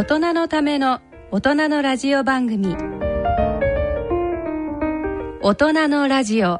大人のための大人のラジオ番組。大人のラジオ。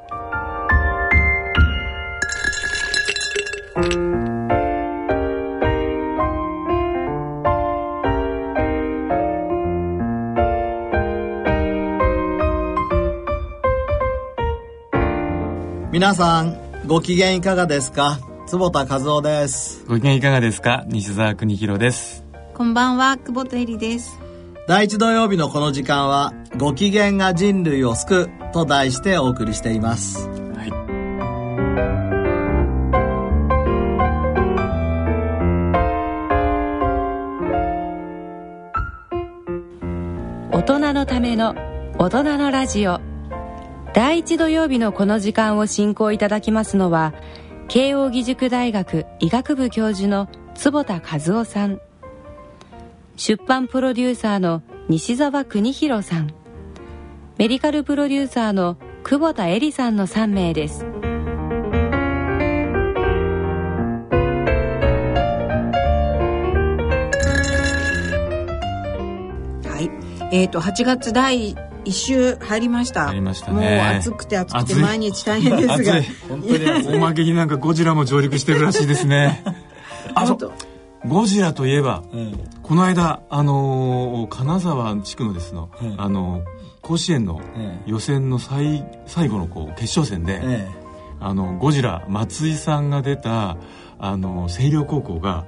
皆さんご機嫌いかがですか？坪田和夫です。ご機嫌いかがですか？西澤邦弘ですこんばんは久保田恵里です。第一土曜日のこの時間はご機嫌が人類を救うと題してお送りしています。はい。大人のための大人のラジオ。第一土曜日のこの時間を進行いただきますのは慶應義塾大学医学部教授の坪田和夫さん出版プロデューサーの西澤邦弘さん。メディカルプロデューサーの久保田恵里さんの3名です。はい。えっ、と8月第一週入りました。入りましたね。もう暑くて暑くて毎日大変ですが。本当に おまけになんかゴジラも上陸してるらしいですね。あそゴジラといえばうん。この間あのー金沢地区のですの、うん。あのー甲子園のええ予選の最最後のこう決勝戦で、えあのゴジラ松井さんが出たあの星稜高校が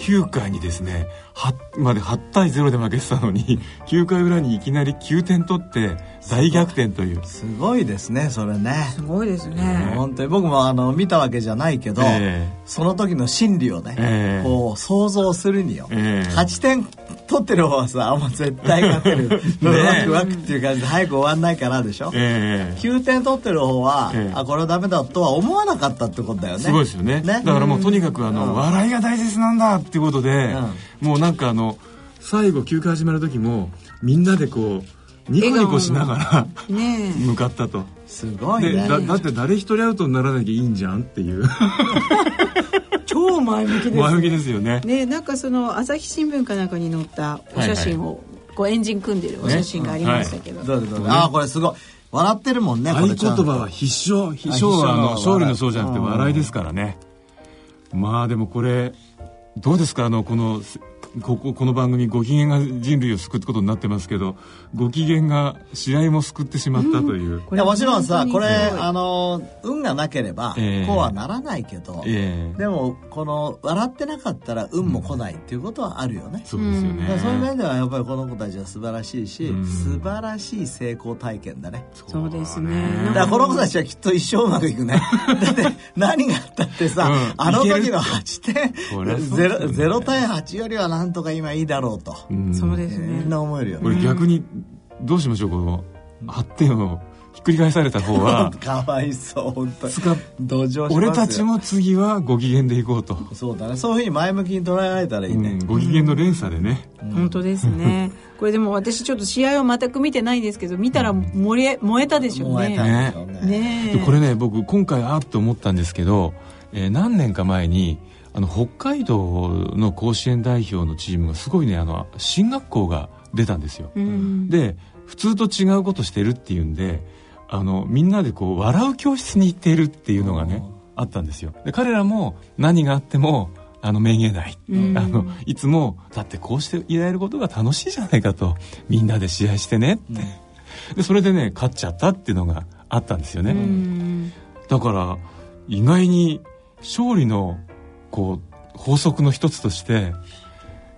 9回にですね8まで8対0で負けてたのに 9回裏にいきなり9点取って大逆転という。えすごいですねそれね。すごいですね。本当に僕もあの見たわけじゃないけど、えその時の心理をね、ええ。こう想像するによ、ええ。8点取ってる方はさもう絶対勝てる。ワクワクっていう感じで早く終わんないからでしょ、ええ。9点取ってる方は、ええ。あこれはダメだとは思わなかったってことだよね。すごいですよね。だからもうとにかくあの、うん。笑いが大切なんだっていうことで、うもうなんかあの最後休暇始まる時もみんなでこうニコニコしながらね 向かったと。すごいね。でだだって誰一人アウトにならなきゃいいんじゃんっていう。え 超前向きです前向きですよね。ねなんかその朝日新聞かなんかに載ったお写真を、こうエンジン組んでるお写真がありましたけど、どうぞどうぞあこれすごい。笑ってるもんねこ合言葉は必勝必勝はあの必勝勝利のそうじゃなくてうん笑いですからね。まあでもこれどうですかあのこのこここの番組ご機嫌が人類を救うことになってますけどご機嫌が試合も救ってしまったという、いやもちろんさこれあの運がなければええ。こうはならないけど、ええ。でもこの笑ってなかったら運も来ないっていうことはあるよね、そうですよね。だからそういう面ではやっぱりこの子たちは素晴らしいし、うん。素晴らしい成功体験だね。そう。ですね。だからこの子たちはきっと一生うまくいくね。だって何があったってさ、うん。あの時の8点そりゃそうですよね。ゼロゼロ対8よりはなんとか今いいだろうと、うん。そうですね。みんな思えるよこね。れ逆にどうしましょうこの8点を。ひっくり返された方は かわいそう本当に。つか同情しますよ。俺たちも次はご機嫌でいこうと、そうだね。そういうふうに前向きに捉えられたらいいね、うんご機嫌の連鎖でね、本当ですね。これでも私ちょっと試合を全く見てないんですけど見たら燃えたでしょう燃えたねんでしょうね。ねえ。でこれね僕今回あーって思ったんですけど、えー何年か前にあの北海道の甲子園代表のチームがすごいねあの進学校が出たんですよ、うん。で普通と違うことしてるっていうんであのみんなでこう笑う教室に行っているっていうのがねあったんですよ。で彼らも何があってもあのめげない、うん。あのいつもだってこうしていられることが楽しいじゃないかとみんなで試合してねって、でそれでね勝っちゃったっていうのがあったんですよね、うん。だから意外に勝利のこう法則の一つとして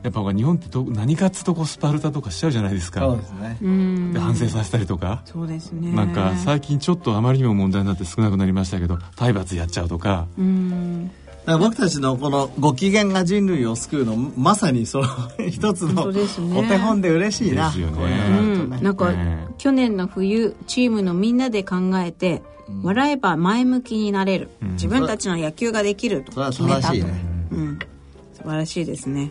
やっぱ日本ってど何かっつうとこうスパルタとかしちゃうじゃないですか。そうですね。うん。で反省させたりとか、そうですね。なんか最近ちょっとあまりにも問題になって少なくなりましたけど体罰やっちゃうとか。うん。だから僕たちのこのご機嫌が人類を救うのまさにその一つの本当ですね。お手本で嬉しいな。ですよね。ね。うん、なんか、ね去年の冬チームのみんなで考えて、笑えば前向きになれる、自分たちの野球ができると決めたと、正しいね。うん、素晴らしいですね。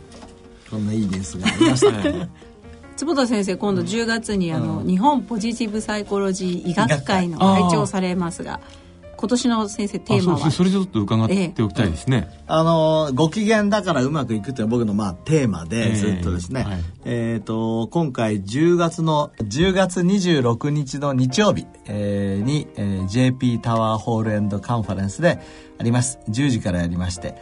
こんないいニュースがありましたね。坪田先生今度10月にあの、日本ポジティブサイコロジー医学会の会。長をされますが、今年の先生テーマは。そそれちょっと伺っておきたいですね、えあのご機嫌だからうまくいくっていうのは僕のまあテーマでずっとですね、えー、はい、と今回10月の10月26日の日曜日、えー、に、えー、JP タワーホールエンドカンファレンスであります。10時からやりまして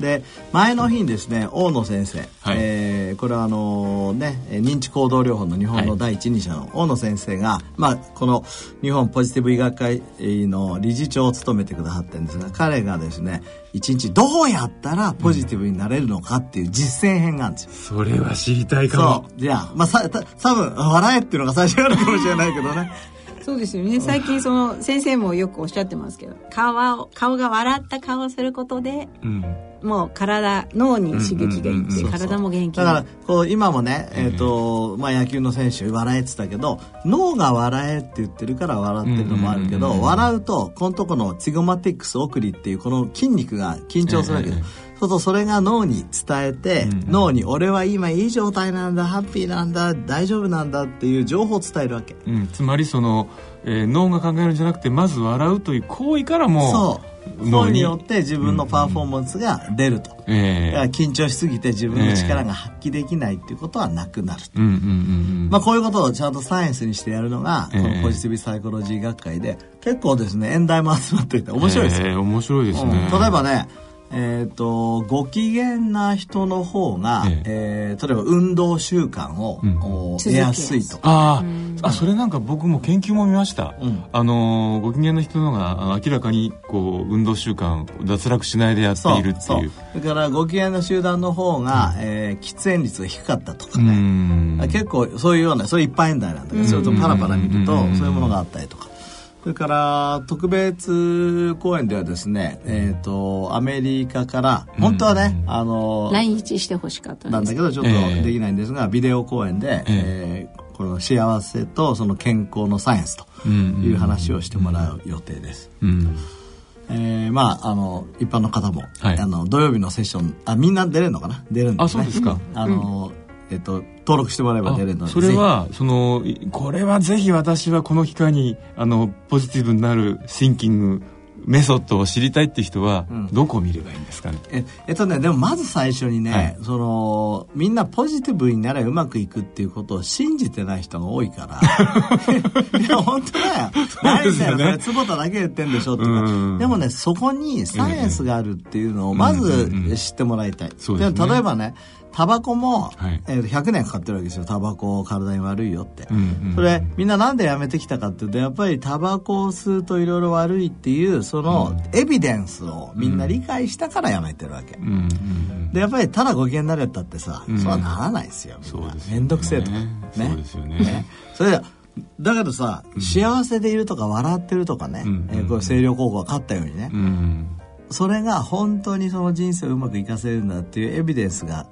で前の日にですね大野先生、はい、えー、これはあのね認知行動療法の日本の第一人者の大野先生が、はい、まあ、この日本ポジティブ医学会の理事長を務めてくださってるんですが彼がですね一日どうやったらポジティブになれるのかっていう実践編があるんですよ、それは知りたいかも。そう。いやまあさた多分笑えっていうのが最初あるかもしれないけどね。そうですよね。最近その先生もよくおっしゃってますけど顔を顔が笑った顔をすることで、うん、もう体脳に刺激がいって体も元気だからこう今もね、えーとまあ、野球の選手笑えってたけど脳が笑えって言ってるから笑ってるのもあるけど、笑うとこのとこのツィゴマティックス送りっていうこの筋肉が緊張するわけです、そうするとそれが脳に伝えて、脳に俺は今いい状態なんだハッピーなんだ大丈夫なんだっていう情報を伝えるわけ、うん、つまりその、えー、脳が考えるんじゃなくてまず笑うという行為からもそう脳に。よって自分のパフォーマンスが出ると、うんうん、緊張しすぎて自分の力が発揮できないっていうことはなくなる、えー、まあ、こういうことをちゃんとサイエンスにしてやるのが、このポジティブサイコロジー学会で結構ですね演題も集まっていて面白いですよ、えー、面白いですね、うん、例えばねえっ、ー、とご機嫌な人の方が、ええ。ー、例えば運動習慣を、うん、得やすいとああそれなんか僕も研究も見ました、うん、あのご機嫌な人のが明らかにこう運動習慣脱落しないでやっているっていう。だからご機嫌な集団の方が、うん、えー、喫煙率が低かったとかね。結構そういうようなそれ一般演題なんだけどそれとパラパラ見るとそういうものがあったりとかそれから特別公演ではですね、えっ、ー、とアメリカから本当はね、うん、あの来日してほしかったなんだけどちょっとできないんですが、えー、ビデオ公演で、えー、この幸せとその健康のサイエンスという話をしてもらう予定です。うん、えー、まああの一般の方も、はい、あの土曜日のセッションあみんな出れるのかな？出るんです、ね、あそうですか。あの、えっと登録してもらえば出れるのでそれはそのこれはぜひ私はこの機会にあのポジティブになるシンキングメソッドを知りたいって人はどこを見ればいいんですかね、うん、ええっとねでもまず最初にね、はい、そのみんなポジティブになればうまくいくっていうことを信じてない人が多いから。いや本当だよ。何だよ。それ坪田だけ言ってんでしょとか、でもねそこにサイエンスがあるっていうのをまず知ってもらいたい、うんうんうん、例えばねタバコも、はい、えー、100年かかってるわけですよ。タバコ体に悪いよって、うんうん。うん、それみんななんでやめてきたかっていうとやっぱりタバコを吸うといろいろ悪いっていうそのエビデンスをみんな理解したからやめてるわけ、うんうんうん、でやっぱりただご機嫌になれたってさ、うん、そうはならないですよみんな。面倒、ね、くせえとか。ねそうですよね。ね。それだけどさ、幸せでいるとか笑ってるとかね、うん、えー、これ星稜高校が勝ったようにね、うん、それが本当にその人生をうまくいかせるんだっていうエビデンスが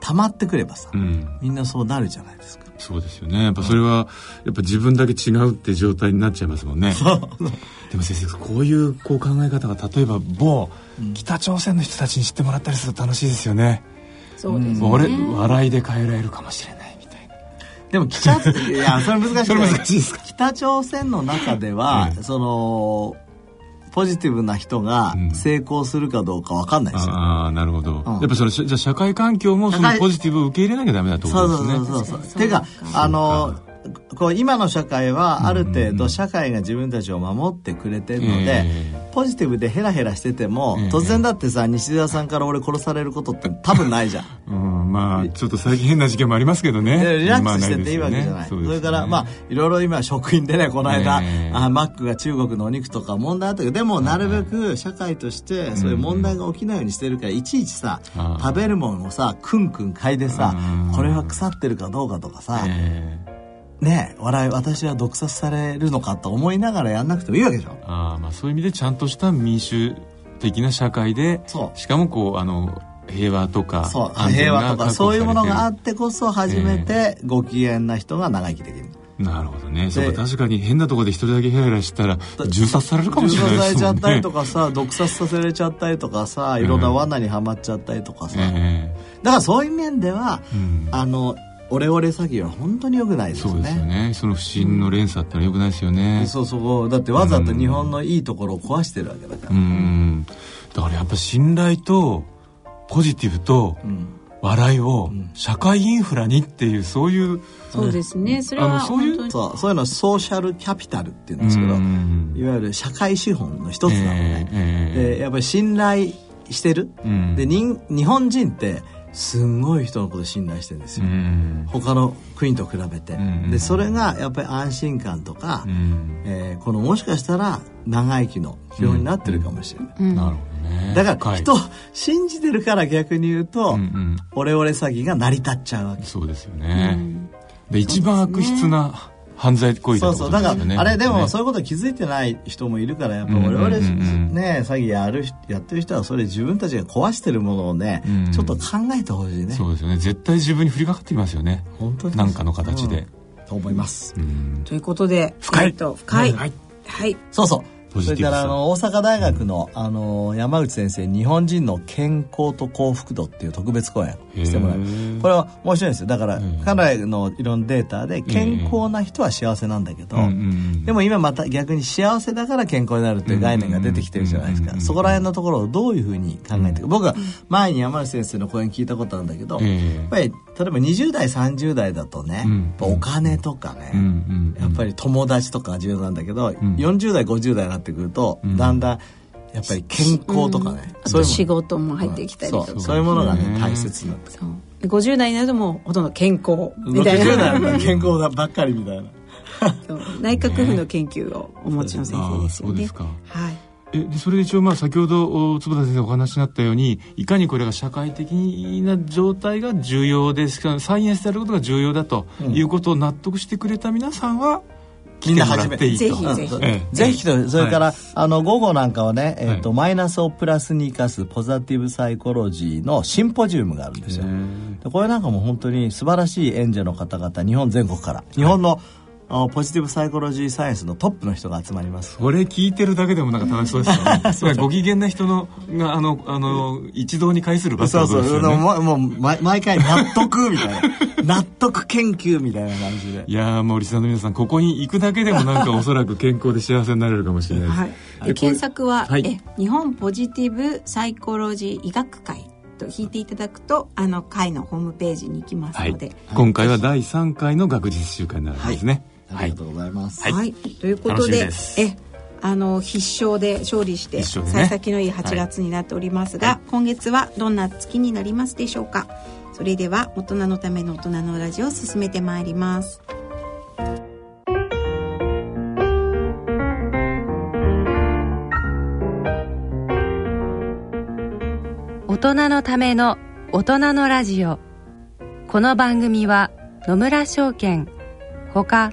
溜まってくればさ、うん、みんなそうなるじゃないですか。そうですよね。やっぱそれはやっぱ自分だけ違うって状態になっちゃいますもんね。でも先生こういうこう考え方が例えば某北朝鮮の人たちに知ってもらったりすると楽しいですよね、そうですね。俺笑いで変えられるかもしれないみたいな。でも北いやそれ難しい。それ難しいですか？北朝鮮の中では、そのポジティブな人が成功するかどうか分かんないですよ、うん、ああなるほど、うん、やっぱそれじゃ社会環境もそのポジティブを受け入れなきゃダメだってことですね。そうそうそうそうてかあのこう今の社会はある程度社会が自分たちを守ってくれてるので、ポジティブでヘラヘラしてても、突然だってさ西澤さんから俺殺されることって多分ないじゃん、うん、まあちょっと最近変な事件もありますけどね。リラックスしてていいわけじゃない、それからまあいろいろ今職員でねこの間、あマックが中国のお肉とか問題あったけどでもなるべく社会としてそういう問題が起きないようにしてるからいちいちさ食べるものをさクンクン嗅いでさこれは腐ってるかどうかとかさ、ね笑い私は毒殺されるのかと思いながらやんなくてもいいわけでしょ。あまあそういう意味でちゃんとした民主的な社会でしかもこうあの平和とかそう平和とかそういうものがあってこそ初めてご機嫌な人が長生きできる、えー、なるほどね。そうか確かに変なところで一人だけヘラヘラしたら銃殺されるかもしれないね。銃殺されちゃったりとかさ 毒殺させられちゃったりとかさいろんな罠にはまっちゃったりとかさ、えー、だからそういう面では、うん、あのオレオレ詐欺は本当によくないですね。そうですよね。その不審の連鎖ってのはよくないですよね。そうそう。だってわざと日本のいいところを壊してるわけだから。うん。だからやっぱ信頼とポジティブと笑いを社会インフラにっていうそういう、そうですね。それはそういうそうそういうのソーシャルキャピタルっていうんですけど、いわゆる社会資本の一つなのね。えーえー、でやっぱり信頼してる。で日本人ってすんごい人のこと信頼してるんですよ、うん、他の国と比べて、うん、でそれがやっぱり安心感とか、うん、えー、このもしかしたら長生きの標になってるかもしれない、うん、なるほどね。だから人、信じてるから逆に言うと、うん。うん、オレオレ詐欺が成り立っちゃうわけ。そうですよね、で一番悪質な、犯罪行為だ、ね、そうそう。だからあれでもそういうこと気づいてない人もいるからやっぱ我々ね詐欺やるやってる人はそれ自分たちが壊してるものをね、うん、ちょっと考えてほしいね。そうですよね。絶対自分に降りかかってきますよね。本当に何かの形で、うん、と思います、ということで深い、えー、と深い、はい、はい、そうそうそれからあの大阪大学のあの山口先生日本人の健康と幸福度っていう特別講演してもらうこれは面白いんですよ。だから彼のいろんなデータで健康な人は幸せなんだけどでも今また逆に幸せだから健康になるっていう概念が出てきてるじゃないですか。そこら辺のところをどういうふうに考えていく僕は前に山口先生の講演聞いたことあるんだけどやっぱり例えば20代30代だとね、お金とかね、やっぱり友達とか重要なんだけど、40代50代になってくると、だんだんやっぱり健康とかね、そういう仕事も入ってきたりとか、そう。いうものがね大切になってくる。50代になるともうほとんど健康みたいな。60代は健康ばっかりみたいな。内閣府の研究をお持ちの先生ですよね。はい。えでそれで一応まあ先ほど坪田先生お話になったようにいかにこれが社会的な状態が重要ですサイエンスであることが重要だということを納得してくれた皆さんは、みんな始めて。いいと。ぜひぜひ。ぜひと、それから、はい、あの、午後なんかはね、えっ、ー、と、はい、マイナスをプラスに生かすポザティブサイコロジーのシンポジウムがあるんですよ。これなんかも本当に素晴らしい演者の方々、日本全国から、日本の、はいポジティブサイコロジーサイエンスのトップの人が集まります。これ聞いてるだけでもなんか楽しそうですよね。ご機嫌な人のがあのあの一堂に会する場所、ね、そうそう。もう毎回納得みたいな。納得研究みたいな感じで。いやもうリスナーの皆さんここに行くだけでもなんかおそらく健康で幸せになれるかもしれないです、はい、検索は、はい、え日本ポジティブサイコロジー医学会と引いていただくとあの会のホームページに行きますので、はい、今回は第3回の学術週間になるんですね、ありがとうございます。はい、ということでえあの必勝で勝利して、ね、幸先のいい8月になっておりますが、はい、今月はどんな月になりますでしょうか？それでは大人のための大人のラジオを進めてまいります。大人のための大人のラジオ。この番組は野村証券ほか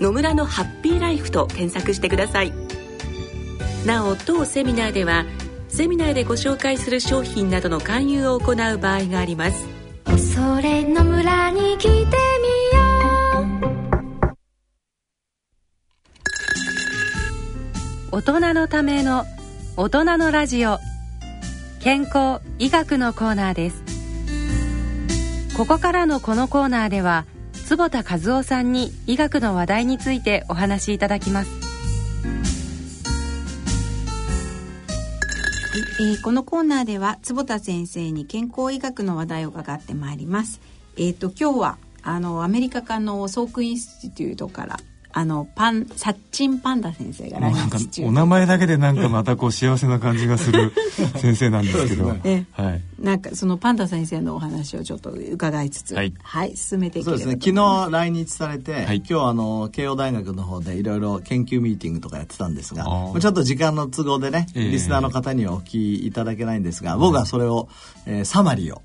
野村のハッピーライフと検索してください。なお当セミナーではセミナーでご紹介する商品などの勧誘を行う場合があります。それの村に来てみよう。大人のための大人のラジオ。健康医学のコーナーです。ここからのこのコーナーでは坪田一男さんに医学の話題についてお話しいただきます、えー、このコーナーでは坪田先生に健康医学の話題を伺ってまいります。えっ、ー、と今日はあのアメリカのあのSalk Institute からあのパンサッチンパンダ先生が来日中お名前だけでなんかまたこう幸せな感じがする 先生なんですけど、ね、はい、なんかそのパンダ先生のお話をちょっと伺いつつ、はい、はい、進めていければそうですね。昨日来日されて、はい、今日あの慶応大学の方でいろいろ研究ミーティングとかやってたんですがちょっと時間の都合でね、えー、リスナーの方にはお聞きいただけないんですが、僕はそれを、えー、サマリーを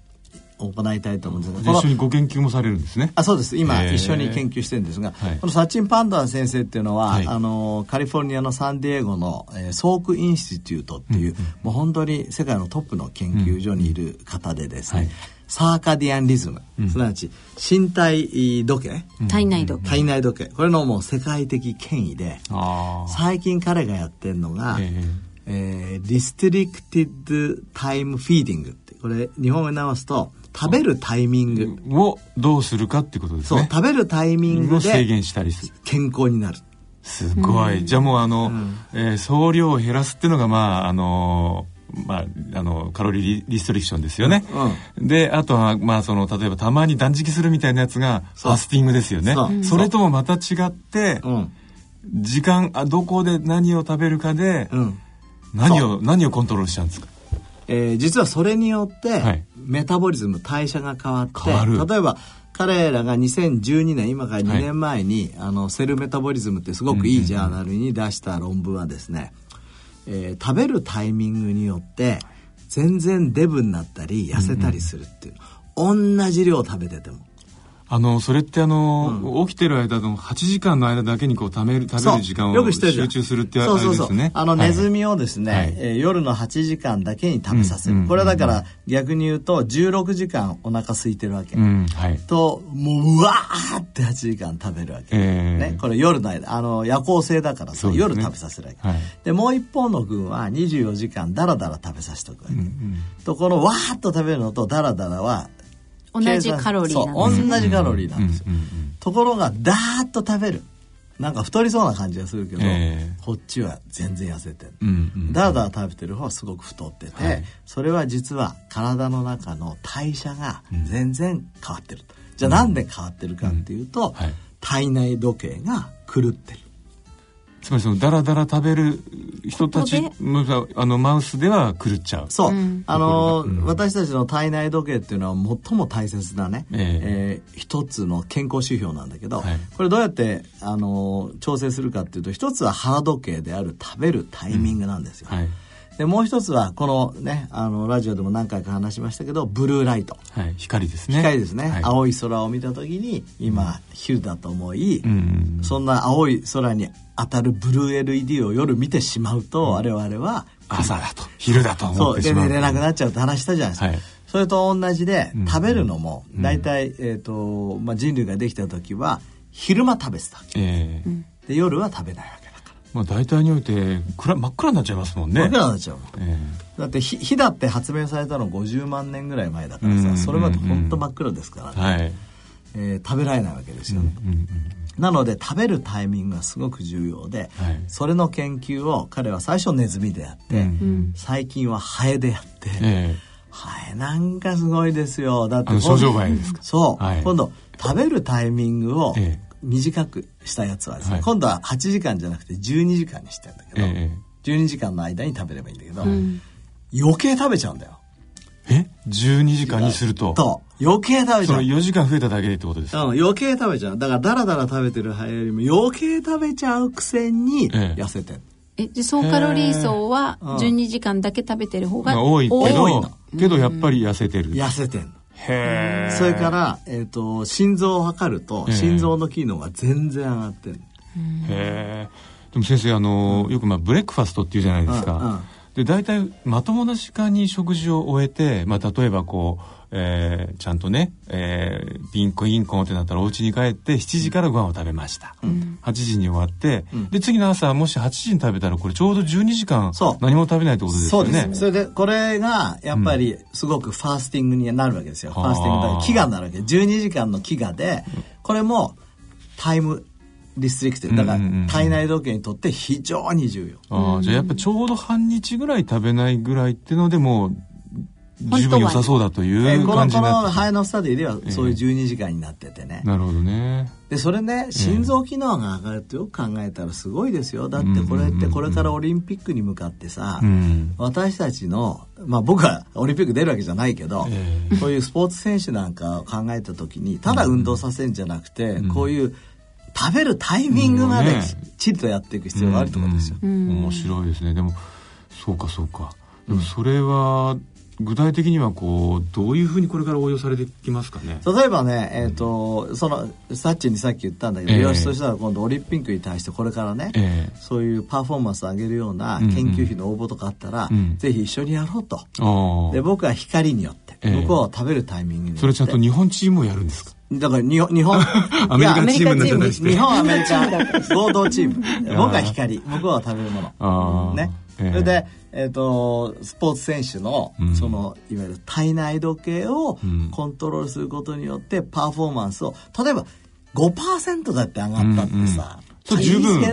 行いたいと思うんですが一緒にご研究もされるんですね。あそうです。今一緒に研究してるんですが、このサチン・パンダ先生っていうのは、はい、あのカリフォルニアのサンディエゴの、えー、 Salk Institute っていう、うん。うん、もう本当に世界のトップの研究所にいる方でですね、うんはい。 circadian rhythm、うん、すなわち身体時計、体内時計。体内時計。これのもう世界的権威で最近彼がやってるのが、えー。えー、 restricted time feeding ってこれ日本語に直すと食べるタイミング。をどうするかってことですね。そう、食べるタイミングで制限したりする。健康になる。すごい。うん、じゃあもうあの、うん、えー、総量を減らすっていうのがまああのまあ、あのカロリーリストリクションですよね、うん、であとは、まあ、その例えばたまに断食するみたいなやつがファスティングですよね。それともまた違って、うん、時間あどこで何を食べるかで、うん、何を何をコントロールしちゃうんですか？えー、実はそれによって、メタボリズム代謝が変わって例えば彼らが2012年今から2年前に、はい、あのセルメタボリズムってすごくいいジャーナルに出した論文はですね、えー、食べるタイミングによって全然デブになったり痩せたりするっていう、うん、同じ量食べててもあのそれってあの、うん、起きてる間の8時間の間だけにこう食べる食べる時間を集中するってあれですね。あのネズミをですね、はい、えー、夜の8時間だけに食べさせる、うん、これはだから逆に言うと16時間お腹空いてるわけ、うんはい、ともううわーって8時間食べるわけ、えー、ね、これ夜の間あの夜行性だからさ、ね、夜食べさせるわけ、はい、でもう一方の群は24時間だらだら食べさせておくわけ、うんうん、とこのわーっと食べるのとだらだらは同じカロリーなんです同じカロリーなんですよ、ところがダーッと食べる。なんか太りそうな感じがするけど、えー、こっちは全然痩せてる、うんうん、だらだら食べてる方はすごく太ってて、はい、それは実は体の中の代謝が全然変わってる、うん、じゃあなんで変わってるかっていうと、うん。はい、体内時計が狂ってるつまりそのダラダラ食べる人たちあのマウスでは狂っちゃうそう、うん、あの、うん、私たちの体内時計っていうのは最も大切なね、えー、えー、一つの健康指標なんだけど、はい、これどうやってあの調整するかっていうと一つは腹時計である食べるタイミングなんですよ、うん。はいでもう一つはこのねあのラジオでも何回か話しましたけどブルーライト、はい、光ですね。光ですね、はい、青い空を見た時に今、昼だと思い、うん、そんな青い空に当たるブルー LED を夜見てしまうと、うん、我々は朝だと昼だと思ってしまう。そうで寝れなくなっちゃうって話したじゃないですか、はい、それと同じで、食べるのも大体、えーとまあ、人類ができた時は昼間食べてた、えー、で夜は食べないわけまあ、大体において暗真っ暗になっちゃいますもんね。真っ暗になっちゃう、えー、だって火火だって発明されたの50万年ぐらい前だからさ、それまで本当真っ暗ですから。ね、はい。えー、食べられないわけですよ。ね、うんうんうん、なので食べるタイミングがすごく重要で、はい、それの研究を彼は最初ネズミでやって、うんうん、最近はハエでやって、えー、ハエなんかすごいですよ。だって症状ですか。そう、はい、今度食べるタイミングを、えー短くしたやつはですね、はい、今度は8時間じゃなくて12時間にしてるんだけど、え12時間の間に食べればいいんだけど、うん、余計食べちゃうんだよ。え？12時間にすると？と余計食べちゃう。その4時間増えただけでってことですか、うん、余計食べちゃう。だからダラダラ食べてる早よりも余計食べちゃうくせに痩せてる、ええ総カロリー層は12時間だけ食べてる方が多いけどけどやっぱり痩せてる。痩せてるそれから、えーと、心臓を測ると心臓の機能が全然上がってる。へえでも先生あの、よくまあブレックファストっていうじゃないですか、うんうん、で大体まともな時間に食事を終えて、まあ、例えばこうえー、ちゃんとね、えー、ピンコインコンってなったらお家に帰って7時からご飯を食べました、うん、8時に終わって、うん、で次の朝もし8時に食べたらこれちょうど12時間何も食べないってことですよね。それでこれがやっぱりすごくファースティングになるわけですよ、うん、ファースティングだ飢餓になるわけ。12時間の飢餓でこれもタイムリストリクトだから体内時計にとって非常に重要、ああじゃあやっぱちょうど半日ぐらい食べないぐらいっていうのでも十分良さそうだという感じになって。このハエのスタディではそういう12時間になっててね、なるほどね。でそれね心臓機能が上がるとよく考えたらすごいですよ。だってこれってこれからオリンピックに向かってさ、うん、私たちのまあ僕はオリンピック出るわけじゃないけど、えー、そういうスポーツ選手なんかを考えた時にただ運動させるんじゃなくて、うん、こういう食べるタイミングまできっちりとやっていく必要があるところですよ、うん、面白いですね。でもそうかそうか。でもそれは具体的にはこうどういうふうにこれから応用されてきますかね？例えばね、えーと、そのサッチにさっき言ったんだけど、えー、よしそしたら今度オリンピックに対してこれからね、えー、そういうパフォーマンスを上げるような研究費の応募とかあったら、うん。うん、ぜひ一緒にやろうと、うん、で僕は光によって、えー、向こうは食べるタイミングにそれちゃんと日本チームをやるんですか？だから日本、日本、アメリカチーム。なんじゃないですか。日本、アメリカ、合同チーム。僕は光、向こうは食べるもの。ね。それで、えーと、スポーツ選手のうん、そのいわゆる体内時計をコントロールすることによってパフォーマンスを例えば5%だって上がったってさ、うんうん、十分、ね、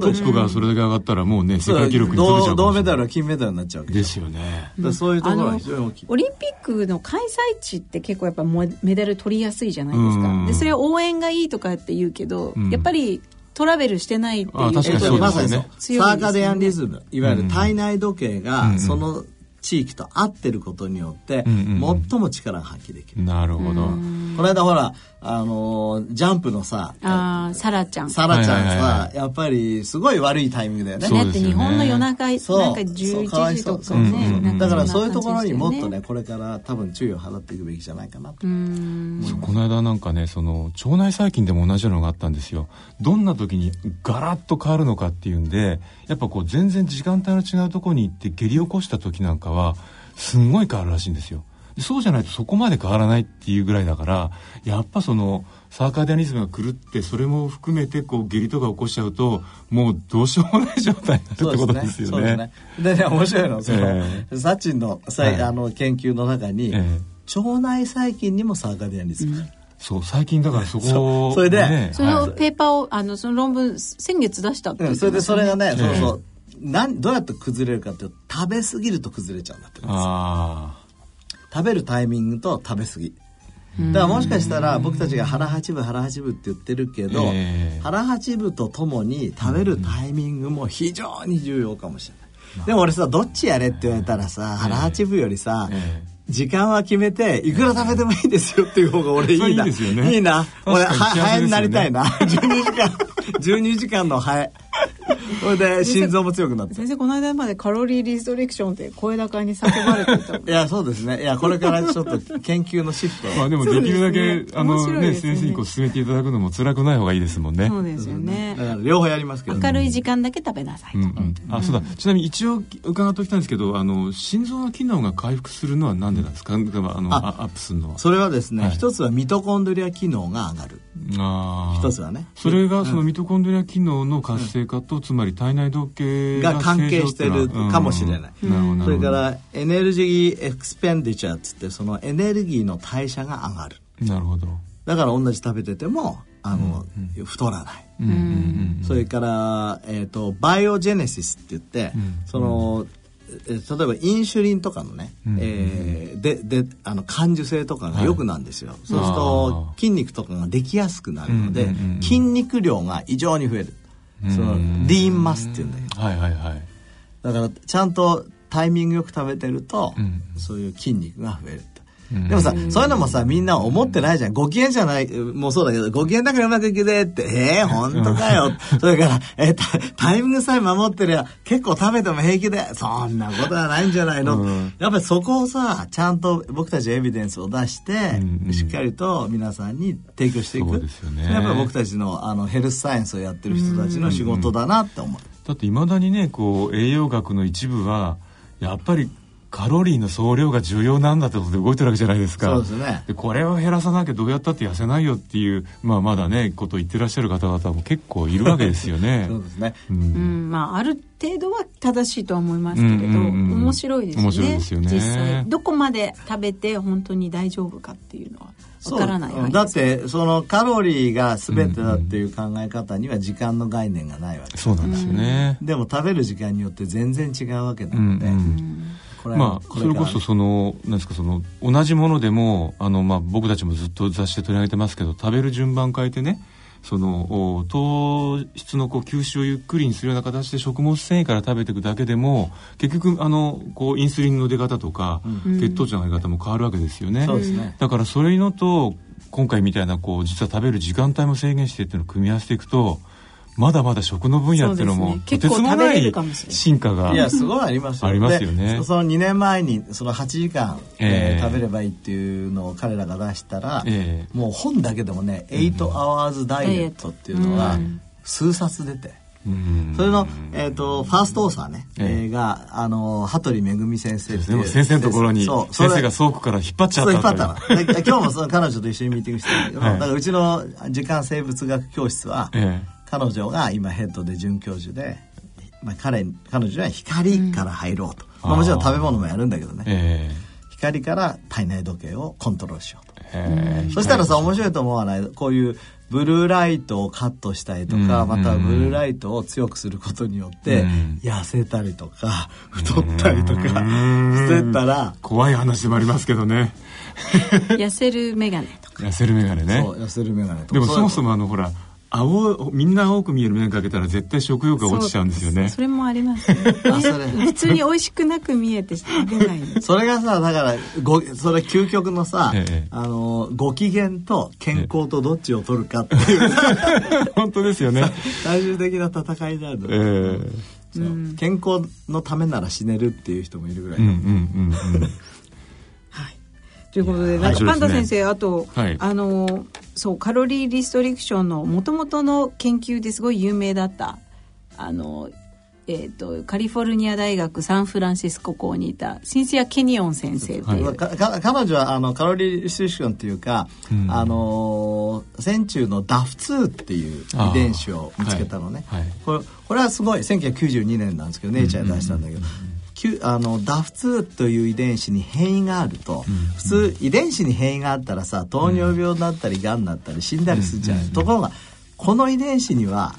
トップがそれだけ上がったらもうね世界記録に取れちゃう銅メダルは金メダルになっちゃうわけですよね、そういうところは非常に大きいオリンピックの開催地って結構やっぱメダル取りやすいじゃないですか、でそれは応援がいいとかって言うけど、やっぱりトラベルしてないっていうことでまさにね。サーカデアンリズムいわゆる体内時計がその地域と合ってることによって、最も力が発揮できる。なるほど。この間ほら、あのジャンプのさ、あサラちゃん。サラちゃんさ、やっぱりすごい悪いタイミングだよね。だって日本の夜中、なんか11時とかね。だからそういうところにもっとね、これから多分注意を払っていくべきじゃないかなと。この間なんかね、その、腸内細菌でも同じようなのがあったんですよ。どんな時にガラッと変わるのかっていうんで、やっぱこう全然時間帯の違うところに行って下痢起こした時なんかは、すんごい変わるらしいんですよ。そうじゃないとそこまで変わらないっていうぐらいだからやっぱそのサーカーディアニズムが狂ってそれも含めてこう下痢とか起こしちゃうともうどうしようもない状態になるってことですよね。ね。でね面白いのその、え。ー、サチンのさ、はい、あの研究の中に、えー、腸内細菌にもサーカーディアニズム。がある。そう最近だからそこそれで、ね、そのペーパーをあのその論文先月出したって、ね、それでそれがね、そうそう。なんどうやって崩れるかっていうと食べ過ぎると崩れちゃうんだって食べるタイミングと食べ過ぎだからもしかしたら僕たちが腹八分腹八分って言ってるけど、えー、腹八分とともに食べるタイミングも非常に重要かもしれない。でも俺さどっちやれって言われたらさ腹八分よりさ、えー時間は決めていくら食べてもいいですよっていう方が俺いいな。いいね、いいな。俺、は、ハエになりたいな。12時間、12時間のハエ。それで心臓も強くなって先生この間までカロリーリストリクションって声高に叫ばれてた いやそうですね。いやこれからちょっと研究のシフト。まあでもできるだけ、ね、あのね先生にこう進めていただくのも辛くない方がいいですもんね。そうですよね。だから両方やりますけど、明るい時間だけ食べなさいと、うんうん、あそうだ。ちなみに一応伺っておきたいんですけどあの心臓の機能が回復するのはなんでなんですか、うん、あのアップするのは。それはですね、はい、一つはミトコンドリア機能が上がるあ一つはね。それがそのミトコンドリア機能の活性化と、つまり体内時計が関係してるかもしれない、うん、それからエネルギーエクスペンディチャーっつってそのエネルギーの代謝が上がる。なるほど。だから同じ食べててもあの、うん、太らない、うん、それから、えーと、バイオジェネシスって言って、その例えばインシュリンとかのね、うん、えー、でであの感受性とかが良くなんですよ、はい、そうすると筋肉とかができやすくなるので、筋肉量が異常に増える。そのリーンマスっていうんだけど、はいはいはい、だからちゃんとタイミングよく食べてると、うん、そういう筋肉が増えるでもさ、そういうのもさ、みんな思ってないじゃん。ご機嫌じゃない、もうそうだけど、ご機嫌だからうまくいくぜって、ええー、本当かよ。それから、えー、タイミングさえ守ってりゃ、結構食べても平気で、そんなことはないんじゃないの。うん、やっぱりそこをさ、ちゃんと僕たちエビデンスを出して、うん、しっかりと皆さんに提供していく。そうですよね。やっぱり僕たちのあのヘルスサイエンスをやってる人たちの仕事だなって思う。だっていまだにね、こう、栄養学の一部は、やっぱりカロリーの総量が重要なんだってことで動いてるわけじゃないですか。そうですね。で、これを減らさなきゃどうやったって痩せないよっていう、まあまだね、ことを言ってらっしゃる方々も結構いるわけですよね。そうですね。うん、うん、まあある程度は正しいとは思いますけれど、うんうんうん、面白いですね。面白いですよね。実際。どこまで食べて本当に大丈夫かっていうのは。わからないだってそのカロリーが全てだっていう考え方には時間の概念がないわけ、そうなんですよね、でも食べる時間によって全然違うわけなので、うんうんまあそれこそそのなんですかその同じものでもあのまあ僕たちもずっと雑誌で取り上げてますけど食べる順番変えてねその糖質のこう吸収をゆっくりにするような形で食物繊維から食べていくだけでも結局あのこうインスリンの出方とか、うん、血糖値の上げ方も変わるわけですよね。ね。だからそれのと今回みたいなこう実は食べる時間帯も制限してっていうのを組み合わせていくとまだまだ食の分野っていうのも、ね、とてつもない進化がいやすごいありますよ。ねありますよね。その2年前にその8時間、えー、食べればいいっていうのを彼らが出したら、えー、もう本だけでもね「8 hours ダイエット」っていうのが数冊出て。それの、えーと、ファーストオーサーね、えー、があの羽鳥めぐみ先生っていう先生のところに先生が倉庫から引っ張っちゃった引っ張ったの今日もその彼女と一緒にミーティングしてるけど、は い、だからうちの時間生物学教室は、えー彼女が今ヘッドで准教授で、まあ、彼彼女は光から入ろうと、うん、まあ、もちろん食べ物もやるんだけどね、えー、光から体内時計をコントロールしようと、え。ー、そしたらさ面白いと思わない？こういうブルーライトをカットしたりとか、うん、またはブルーライトを強くすることによって、うん、痩せたりとか 太ったりとかしてたら怖い話もありますけどね。痩せる眼鏡とか。痩せる眼鏡ね。そう痩せる眼鏡とか。でもそもそもあのほら青みんな青く見える眼鏡かけたら絶対食欲が落ちちゃうんですよね。それもありますね。普通に美味しくなく見えて食べないそれがさだからごそれ究極のさ、ええ、あのご機嫌と健康とどっちを取るかっていう、え、本当ですよね。最終的な戦いになるの、えー、う。ん、健康のためなら死ねるっていう人もいるぐらい、うんうんうんうん。ということでなんかパンダ先生、あと、はい、あのそうカロリーリストリクションのもともとの研究ですごい有名だったあの、えーと、カリフォルニア大学サンフランシスコ校にいたシンシア・ケニオン先生という、はい、彼女はあのカロリーリストリクションっていうか、うん、あの線虫の DAF2 っていう遺伝子を見つけたのね、はい。はい、これこれはすごい1992年なんですけどネイチャーで出したんだけど、あの DAF2 という遺伝子に変異があると、うん、普通遺伝子に変異があったらさ糖尿病になったりがんになったり死んだりするじゃない、うん、ところがこの遺伝子には、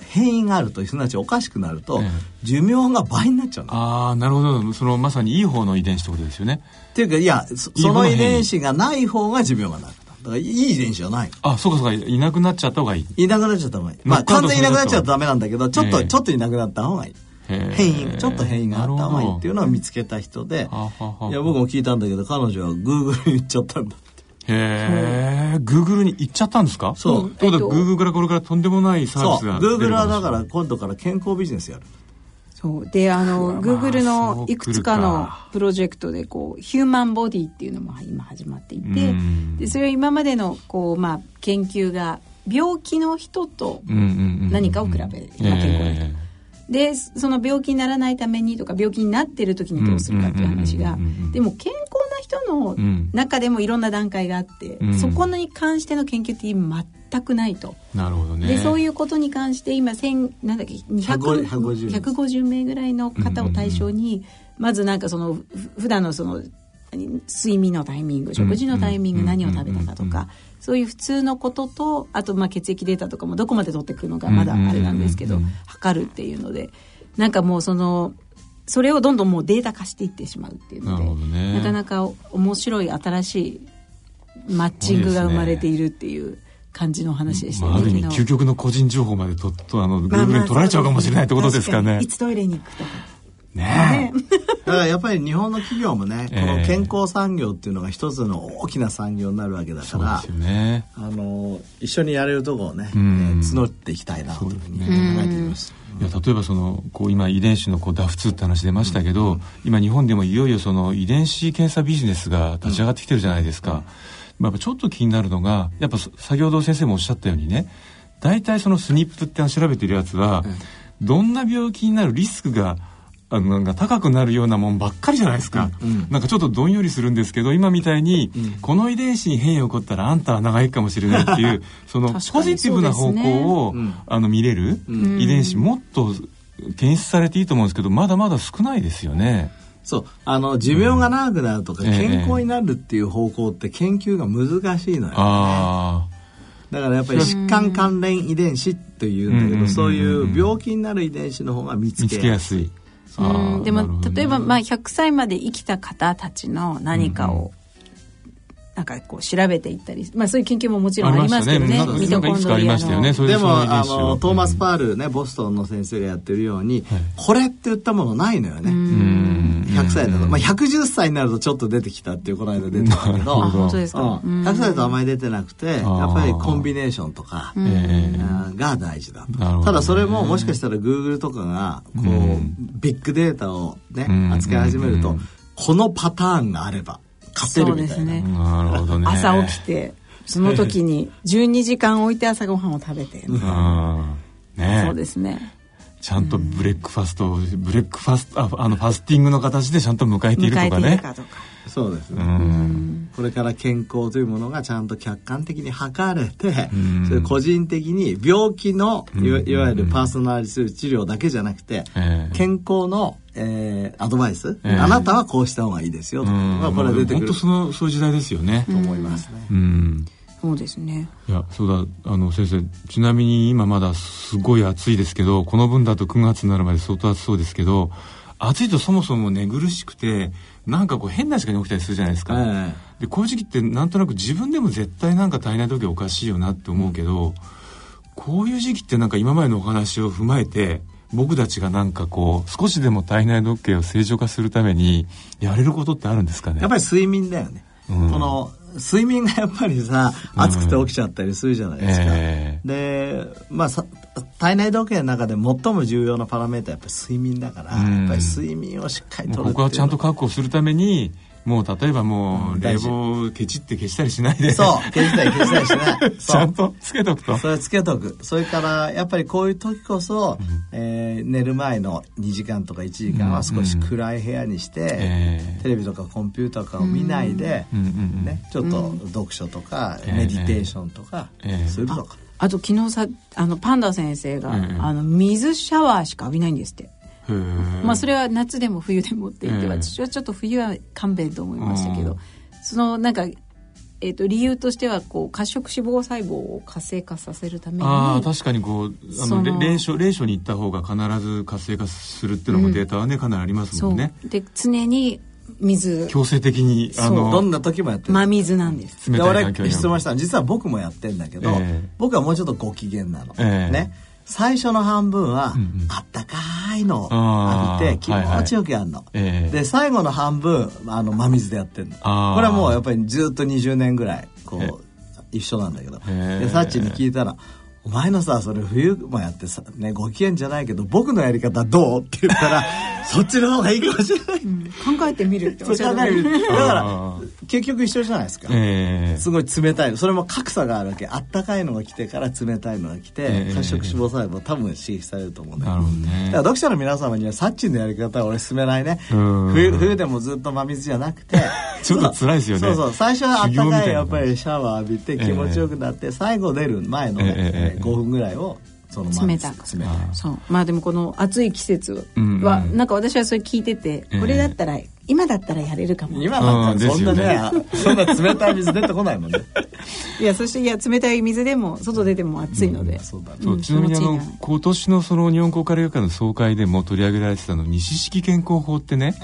変異があるとすなわちおかしくなると、寿命が倍になっちゃうああなるほど。そのまさにいい方の遺伝子ってことですよね。っていうかいやその遺伝子がない方が寿命がなるだからいい遺伝子じゃないあそうかそうか。いなくなっちゃった方がいい。いなくなっちゃった方がいい。まあ完全にいなくなっちゃうとダメなんだけどちょっと、ちょっといなくなった方がいい変異ちょっと変異があった方がいいっていうのを見つけた人でいや僕も聞いたんだけど彼女はグーグルに行っちゃったんだって。へえ、グーグルに行っちゃったんですか？そう。ということは、グーグルからこれからとんでもないサービスがグーグルはだから今度から健康ビジネスやる。そう。で、あの、グーグルのいくつかのプロジェクトで、こう、ヒューマンボディっていうのも今始まっていて、で、それは今までの、こう、まあ、研究が、病気の人と何かを比べる。今健康な人。でその病気にならないためにとか病気になってる時にどうするかっていう話が。でも健康な人の中でもいろんな段階があって、うん、そこに関しての研究って今全くないと。なるほどね。でそういうことに関して今千なんだっけ200 150名。ぐらいの方を対象に、まずなんかその普段のその睡眠のタイミング食事のタイミング、何を食べたかとか、そういう普通のこととあとまあ血液データとかもどこまで取っていくのかまだあれなんですけど、測るっていうのでなんかもうそのそれをどんどんもうデータ化していってしまうっていうのでな,、ね、なかなか面白い新しいマッチングが生まれているっていう。感じの話でしたね。まあ、ある意味究極の個人情報までととあのグーグルに取られちゃうかもしれないってことですかね。いつトイレに行くとか。ねだからやっぱり日本の企業もね、この健康産業っていうのが一つの大きな産業になるわけだから、ね、あの一緒にやれるとこをね、募っていきたいなというふうに考えています。いや例えばそのこう今遺伝子のこう DAF2 って話出ましたけど、うん、今日本でもいよいよその遺伝子検査ビジネスが立ち上がってきてるじゃないですか、うん、やっぱちょっと気になるのがやっぱ先ほど先生もおっしゃったようにね大体そのスニップって調べてるやつは、どんな病気になるリスクがあのなんか高くなるようなもんばっかりじゃないですか、うん、なんかちょっとどんよりするんですけど今みたいに、うん、この遺伝子に変異が起こったらあんたは長生きかもしれないっていう そのポジティブな方向を、ね、あの見れる、遺伝子もっと検出されていいと思うんですけどまだまだ少ないですよね。そう。あの寿命が長くなるとか、健康になるっていう方向って研究が難しいのよ、ね、あだからやっぱり疾患関連遺伝子というんだけど、そういう病気になる遺伝子の方が見つけやすい。うん。でも例えばまあ100歳まで生きた方たちの何かをなんかこう調べていったり、まあそういう研究ももちろんありますけどね。ミトコンドリアの。ね、でもあのトーマスパールねボストンの先生がやってるように、これって言ったものないのよね。100歳だと、まあ110歳になるとちょっと出てきたっていうこの間出てたけど、本当ですか？100歳だとあまり出てなくて、やっぱりコンビネーションとかが大事だと。ただそれももしかしたらグーグルとかがこうビッグデータをね扱い始めると、このパターンがあれば。勝てるみたいな。ね、なるほどね。朝起きて、その時に 12時間置いて朝ごはんを食べて。ね、そうですね。ちゃんと breakfast、breakfast、ああの、ファスティングの形でちゃんと迎えているとかね。かかそうですね。これから健康というものがちゃんと客観的に測れて、それ個人的に病気のいわゆるパーソナリティ治療だけじゃなくて、健康のえー、アドバイス、えー、あなたはこうした方がいいですよと。まあ、これ出てくる。本当そのそういう時代ですよね。と思いますね。うんそうですね。いやそうだあの先生ちなみに今まだすごい暑いですけどこの分だと9月になるまで相当暑そうですけど暑いとそもそも寝苦しくてなんかこう変な時間に起きたりするじゃないですか、えー、でこういう時期ってなんとなく自分でも絶対なんか体内時計おかしいよなって思うけど、うん、こういう時期ってなんか今までのお話を踏まえて僕たちがなんかこう少しでも体内時計を正常化するためにやれることってあるんですかね？やっぱり睡眠だよね、うん、この睡眠がやっぱりさ暑くて起きちゃったりするじゃないですか、うんえ。ー、でまあ体内時計の中で最も重要なパラメーターはやっぱり睡眠だから、うん、やっぱり睡眠をしっかりとる僕はちゃんと確保するためにもう例えばもう冷房ケチって消したりしないで。そう消したり消したりしない。ちゃんとつけとくと。それつけとく。それからやっぱりこういう時こそ、うん、えー、寝る前の2時間とか1時間は少し暗い部屋にして、うんえ。ー、テレビとかコンピューターとかを見ないで、うん、ね、ちょっと読書とか、メディテーションとかするとか、あと昨日さあのパンダ先生が、あの水シャワーしか浴びないんですってまあそれは夏でも冬でもって言って私はちょっと冬は勘弁と思いましたけどそのなんかえーと、理由としてはこう褐色脂肪細胞を活性化させるためにあ確かにこうあの冷所冷所に行った方が必ず活性化するっていうのもデータはね、うん、かなりありますもんね。で常に水強制的にあのどんな時もやってる。真水なんです。冷たい環境に質問した。実は僕もやってんだけど、えー、僕はもうちょっとご機嫌なの、えー、ね最初の半分は、あったかいの。を浴びて気持ちよくやるの、はいはい、で最後の半分あの真水でやってるの。これはもうやっぱりずっと20年ぐらいこう一緒なんだけど。でサッチに聞いたら「お前のさ、それ冬もやってさ、ね、ご機嫌じゃないけど、僕のやり方どう？って言ったら、そっちの方がいいかもしれない。うん、考えてみるっておっしゃる。だから、結局一緒じゃないですか。えー、すごい冷たい。それも格差があるわけ。あったかいのが来てから冷たいのが来て、えー、褐色脂肪細胞多分刺激されると思うんだけど。ね、だから読者の皆様には、サッチンのやり方は俺勧めないね。冬冬でもずっと真水じゃなくて、ちょっと辛いですよね。そうそう。最初はあったかいやっぱりシャワー浴びて気持ちよくなって、最後出る前のね、えー、5分ぐらいをその冷た。た。くそう。まあでもこの暑い季節は、うんうん、なんか私はそれ聞いてて、これだったら今だったらやれるかも。今だったらそんなね、ね、そんな冷たい水出てこないもんね。いやそしていや冷たい水でも外出ても暑いので、うん、そうだ、ね、そうちなみにあの今年のその日本高カレー会の総会でも取り上げられてたの西式健康法ってね、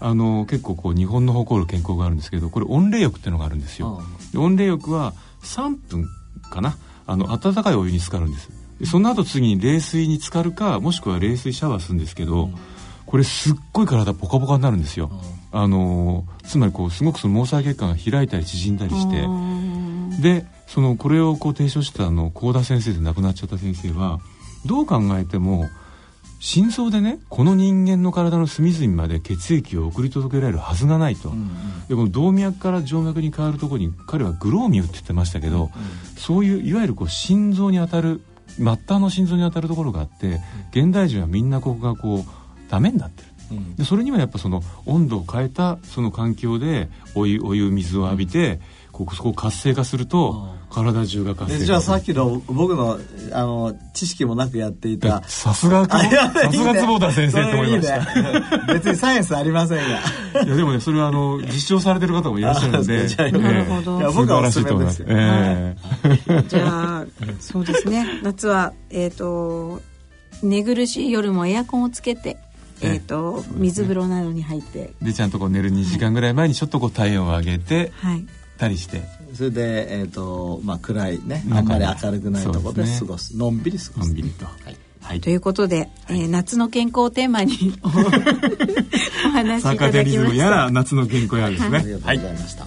あの結構こう日本の誇る健康があるんですけどこれ温冷浴っていうのがあるんですよ、温冷浴は3分かなあの温かいお湯に浸かるんです。その後次に冷水に浸かるかもしくは冷水シャワーするんですけど、うん、これすっごい体ポカポカになるんですよ、うん、あのつまりこうすごくその毛細血管が開いたり縮んだりして。でそのこれをこう提唱したあの幸田先生で亡くなっちゃった先生はどう考えても心臓でねこの人間の体の隅々まで血液を送り届けられるはずがないと、うんうん、でこの動脈から静脈に変わるところに彼はグローミューって言ってましたけど、うんうん、そういういわゆるこう心臓に当たる末端の心臓に当たるところがあって現代人はみんなここがこうダメになってる。でそれにはやっぱその温度を変えたその環境でお湯お湯水を浴びて、ここそこを活性化すると体中が活性化。じゃあさっきの僕のあの知識もなくやっていた。さすがさすが坪田先生と思いました、ね、別にサイエンスありませんが。いやでもねそれはあの実証されてる方もいらっしゃるんで。なるほど、いや僕はおす。すめですよ、えー、じゃあそうですね。夏はえっ、ー、と寝苦しい夜もエアコンをつけてえーと、水風呂などに入って。でちゃんとこう寝る2時間ぐらい前にちょっとこう体温を上げて、はい、たりしてそれで、えーとまあ、暗いねあん。まり明るくないところで過ごす、ね、のんびり過ごす。のんびりと、はい。はい、ということで、えー、夏の健康テーマに お話しいただきました。サカデリズムやら夏の健康やですね、ありがとうございました、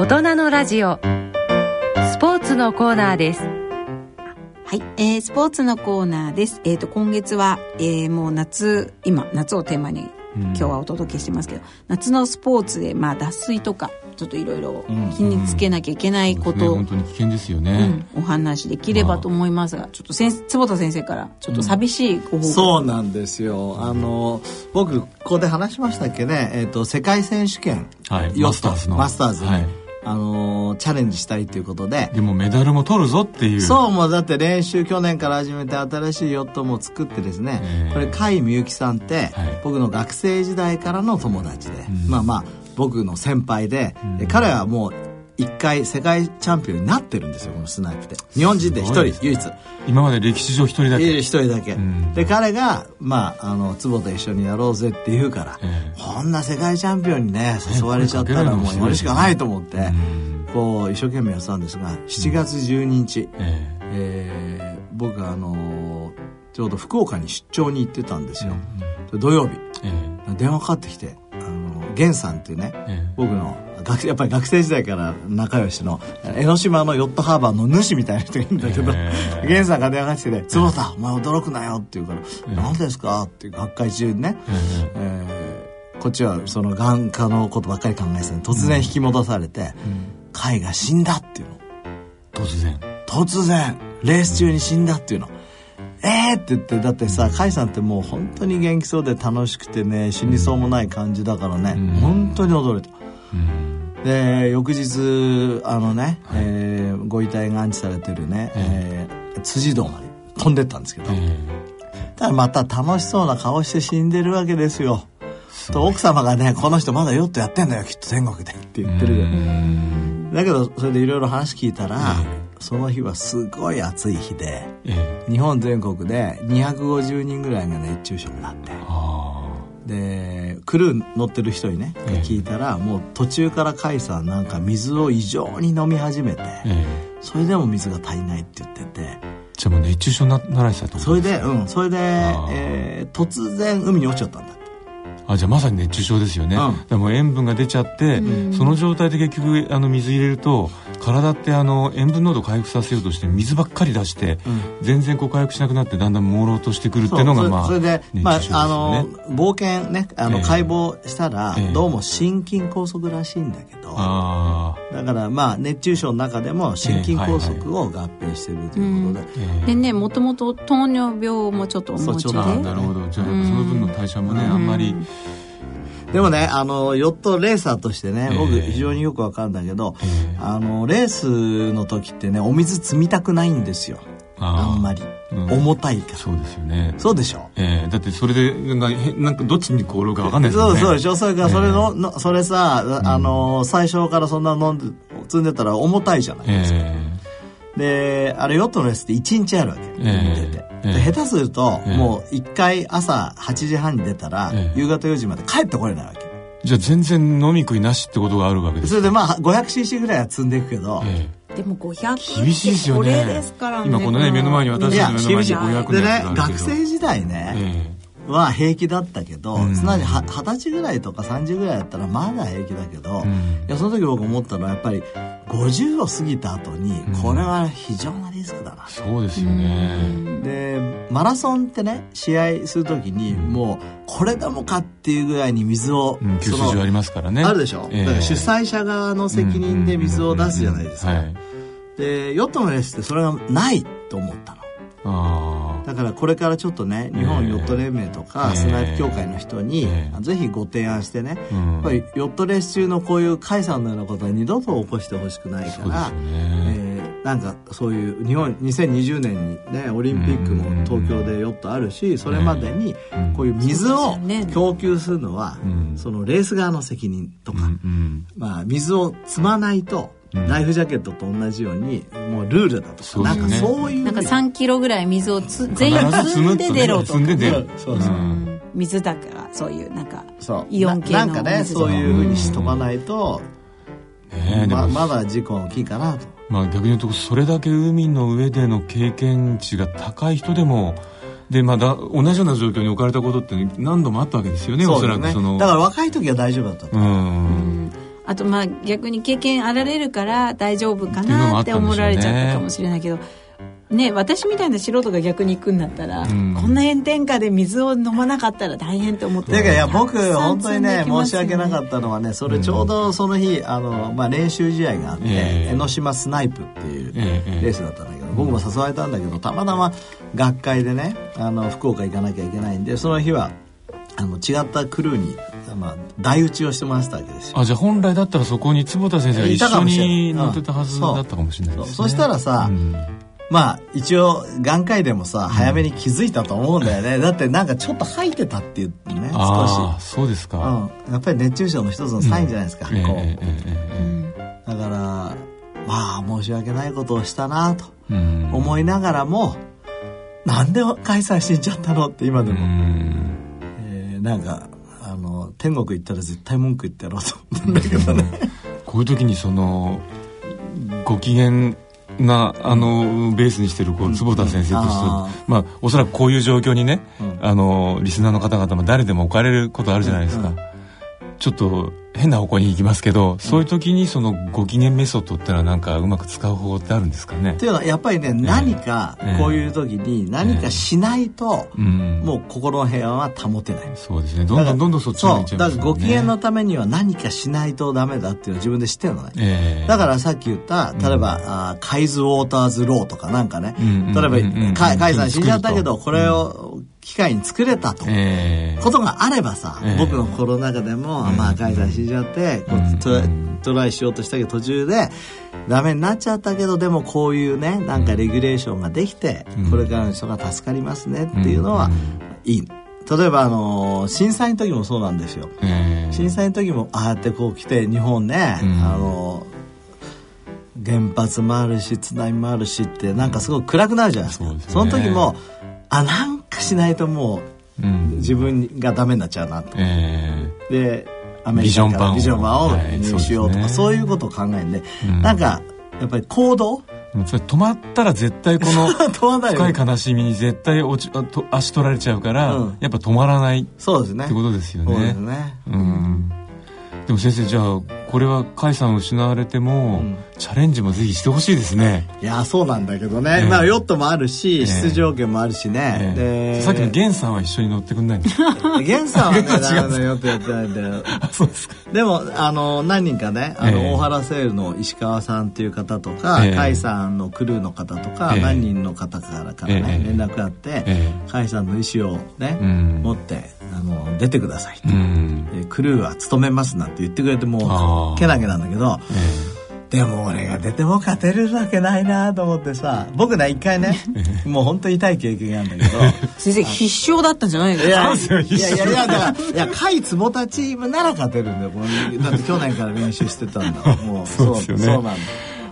大人のラジオ。スポーツのコーナーです。はい、えー、スポーツのコーナーです。えっ、ー、と今月は、えー、もう夏今夏をテーマに今日はお届けしてますけど、うん、夏のスポーツでまあ脱水とかちょっといろいろ気につけなきゃいけないこと、うんうんね、本当に危険ですよね、うん、お話できればと思いますがちょっと先坪田先生からちょっと寂しいご報告、そうなんですよ。あの僕ここで話しましたっけね、えーと、世界選手権、はい、マスターズの。マスターズ、はいあのー、チャレンジしたいということで。でもメダルも取るぞっていう。そうもうだって練習去年から始めて新しいヨットも作ってですね、えー、これ甲斐みゆきさんって、はい、僕の学生時代からの友達で、うん、まあまあ僕の先輩で、うん、彼はもう一回世界チャンピオンになってるんですよこのスナイプで。日本人で一人唯一。今まで歴史上一人だけ。一人だけ、うん、で彼がまああの坪と一緒にやろうぜって言うから、えー、こんな世界チャンピオンにね誘われちゃったらもうやるしかないと思って、こう一生懸命やってたんですが7月12日、えー、えー、僕あのちょうど福岡に出張に行ってたんですよ、土曜日、電話かかってきてあの源さんっていうね、僕の学やっぱり学生時代から仲良しの江ノ島のヨットハーバーの主みたいな人がいるんだけど源さんが電話してて「坪田お前驚くなよ」って言うから「何ですか?」って学会中にね、えー、こっちはその眼科のことばっかり考えてた突然引き戻されて「甲が死んだ」っていうの。突然。突然。レース中に死んだっていうの。えーって言ってだってさ甲斐さんってもう本当に元気そうで楽しくてね死にそうもない感じだからね、うん、本当に驚いた。で翌日あのね、はい、えー、ご遺体が安置されてるね、えー、えー、辻堂まで飛んでったんですけど、えー、ただまた楽しそうな顔して死んでるわけですよ。と奥様がね「この人まだヨットやってんだよきっと天国で」って言ってるだけどそれでいろいろ話聞いたら、えー、その日はすごい暑い日で、えー、日本全国で250人ぐらいが熱中症になって。でクルー乗ってる人にね、え聞いたらもう途中から甲斐さんなんか水を異常に飲み始めて、えそれでも水が足りないって言ってて。じゃあもう熱中症になられてたとそれでうんそれで、えー、突然海に落ちちゃったんだあじゃあまさに熱中症ですよね、うん、でも塩分が出ちゃって、うん、その状態で結局あの水入れると体ってあの塩分濃度回復させようとして水ばっかり出して、うん、全然こう回復しなくなってだんだん朦朧としてくるっていうのがまあそれで、ね、まああの冒険ねあの解剖したら、えー、どうも心筋梗塞らしいんだけど、えー、だからまあ熱中症の中でも心筋梗塞を合併してるということで、えーはいはい、でねもともと糖尿病もちょっとお持ちで。なるほど。じゃあその分の代謝もねあんまり、でもね、あの、ヨットレーサーとしてね、僕非常によくわかるんだけど、えー、あの、レースの時ってね、お水積みたくないんですよ。あんまり、うん、重たいから。そうですよね。そうでしょ？ええ。ー、だってそれでなんかどっちに転ぶか分かんないですよね。そうそうでしょ？それからそれのえー、それさあの、最初からそんな飲んで積んでたら重たいじゃないですか、えーであれヨットのレースって1日あるわけ、えー、て、えー、下手すると、えー、もう1回朝8時半に出たら、夕方4時まで帰ってこれないわけ。じゃあ全然飲み食いなしってことがあるわけですそれでまあ 500cc ぐらいは積んでいくけど、ええ、でも500厳しいですよね。ですからね。今このね目の前に私たちの目の前に500でね学生時代ね、ええは平気だったけど、うん、すなわち二十歳ぐらいとか30ぐらいだったらまだ平気だけど、うん、いやその時僕思ったのはやっぱり50を過ぎた後にこれは非常なリスクだな、そうですよね。でマラソンってね試合する時にもうこれでもかっていうぐらいに水を、うん、給水所ありますからね。あるでしょ、えー、だから主催者側の責任で水を出すじゃないですか、でヨットのレースってそれがないと思ったのだからこれからちょっとね日本ヨット連盟とかスナイプ協会の人にぜひご提案してね、やっぱりヨットレース中のこういう解散のようなことは二度と起こしてほしくないから、えー、なんかそういう日本2020年にねオリンピックも東京でヨットあるしそれまでにこういう水を供給するのはそのレース側の責任とか、まあ水を積まないとライフジャケットと同じようにもうルールだとか、なんかそういう。なんか3キロぐらい水をつ全員積んで出ろとか、ね、そうそう、水だからそういうなんかイオン系のなんかねそういうふうにしとかないと、ねままだ事故大きいかなと。まあ逆に言うとそれだけ海の上での経験値が高い人でもでまだ同じような状況に置かれたことって何度もあったわけですよねおそらくその。だから若い時は大丈夫だったと。うんあとまあ逆に経験あられるから大丈夫かなって思われちゃったかもしれないけど。ね、私みたいな素人が逆に行くんだったら、うん、こんな炎天下で水を飲まなかったら大変って思ってだからいや僕本当にね申し訳なかったのはねそれちょうどその日あの、まあ、練習試合があって、えー、江ノ島スナイプっていうレースだったんだけど、えー、僕も誘われたんだけどたまたま学会でねあの福岡行かなきゃいけないんでその日はあの違ったクルーにまあ、台打ちをしてもらってたわけですよ。あじゃあ本来だったらそこに坪田先生が一緒に乗ってたはずだったかもしれないですね、そしたらさ、うん、まあ一応眼科医でもさ早めに気づいたと思うんだよね、うん、だってなんかちょっと吐いてたっていうね少し。そうですか、うん、やっぱり熱中症の一つのサインじゃないですか、こう、えー、だからまあ申し訳ないことをしたなと思いながらも、うん、なんで開催しんじゃったのって今でも、えー、なんかあの天国行ったら絶対文句言ってやろうと思うんだけどね。こういう時にそのご機嫌なあのベースにしてるこう坪田先生として、うん、まあおそらくこういう状況にね、うん、あのリスナーの方々も誰でも置かれることあるじゃないですか、うん、ちょっと変な方向に行きますけど、そういう時にそのご機嫌メソッドってのはなんかうまく使う方法ってあるんですかね？っていうのはやっぱりね、何かこういう時に何かしないと、もう心の平和は保てない、そうですね。どんどんどんどんそっちに行っちゃいます、ね、だからご機嫌のためには何かしないとダメだっていうのは自分で知ってるのね、えー、だからさっき言った例えば、うん、あカイズ・ウォーターズ・ローとかなんかね、例えば、カイさん死んじゃったけどこれを機会に作れたと、えー、ことがあればさ、えー、僕の心の中でも、まあ、カイさん死んじゃって、こうトトライしようとしたけど途中でダメになっちゃったけどでもこういうねなんかレギュレーションができて、これからの人が助かりますねっていうのはいい。例えばあの震災の時もそうなんですよ、震災の時もああやってこう来て日本ね、あの原発もあるし津波もあるしってなんかすごく暗くなるじゃないですか、その時もあなんかしないともう、自分がダメになっちゃうなと、でアメリカからビジョン版を。入しようとか、そういうことを考えんで、なんかやっぱり行動？それ止まったら絶対この 深い悲しみに絶対落ち足取られちゃうから、やっぱ止まらないそうですね。ってことですよね。そうですね。うん。でも先生じゃあこれは甲斐さん失われても、うん、チャレンジもぜひしてほしいですね。いやそうなんだけどね、えー、まあヨットもあるし、えー、出場権もあるしね、えー、でさっきの源さんは一緒に乗ってくんないんですか？源さんはねヨットやってないんだよ。そうですか。でもあの何人かねあの、大原セールの石川さんっていう方とか、えー、甲斐さんのクルーの方とか、何人の方からからね、連絡があって、えー、甲斐さんの意思をね、持ってあの出てください。と、うん、クルーは務めますなんて言ってくれてもうけなげなんだけど、えー、でも俺が出ても勝てるわけないなと思ってさ僕ね一回ねもう本当に痛い経験があるんだけど先生必勝だったんじゃないですか？いやいやいやだからいや甲斐坪田チームなら勝てるんだよ。だって去年から練習してたんだ。もう そうそうなんだ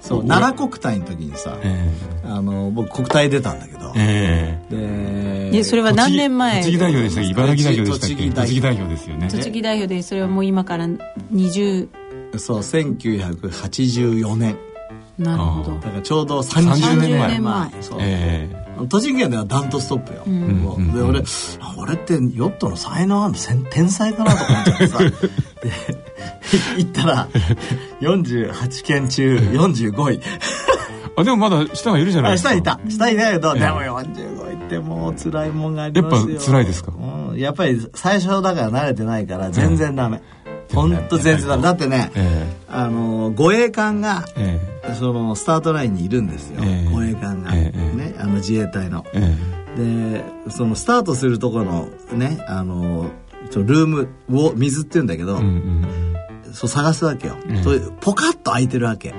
そう奈良国体の時にさ、えー、あの僕国体出たんだけど、えー、でそれは何年前？栃木代表でしたっけ？茨城代表でしたっけ？栃木代表。ですよね。栃木代表でそれはもう今から20そう1984年。なるほど。だからちょうど30年前。年前。そう、えー、栃木県ではダントストップよ、うん、で俺俺ってヨットの才能ある天才かな？と思っちゃってさ。で 行ったら48件中45位。あでもまだ下がいるじゃないですか。下いた。下いたけど、でも45位ってもう辛いもんがありますよ。やっぱ辛いですか、うん、やっぱり最初だから慣れてないから全然ダメ、本当全然だ。ってね、えー、あの護衛艦が、えー、そのスタートラインにいるんですよ、えー、護衛艦が、えー、ねあの自衛隊の、でそのスタートするところのねあのルームを水って言うんだけど、うんうん、そう探すわけよ、そういうポカッと開いてるわけ。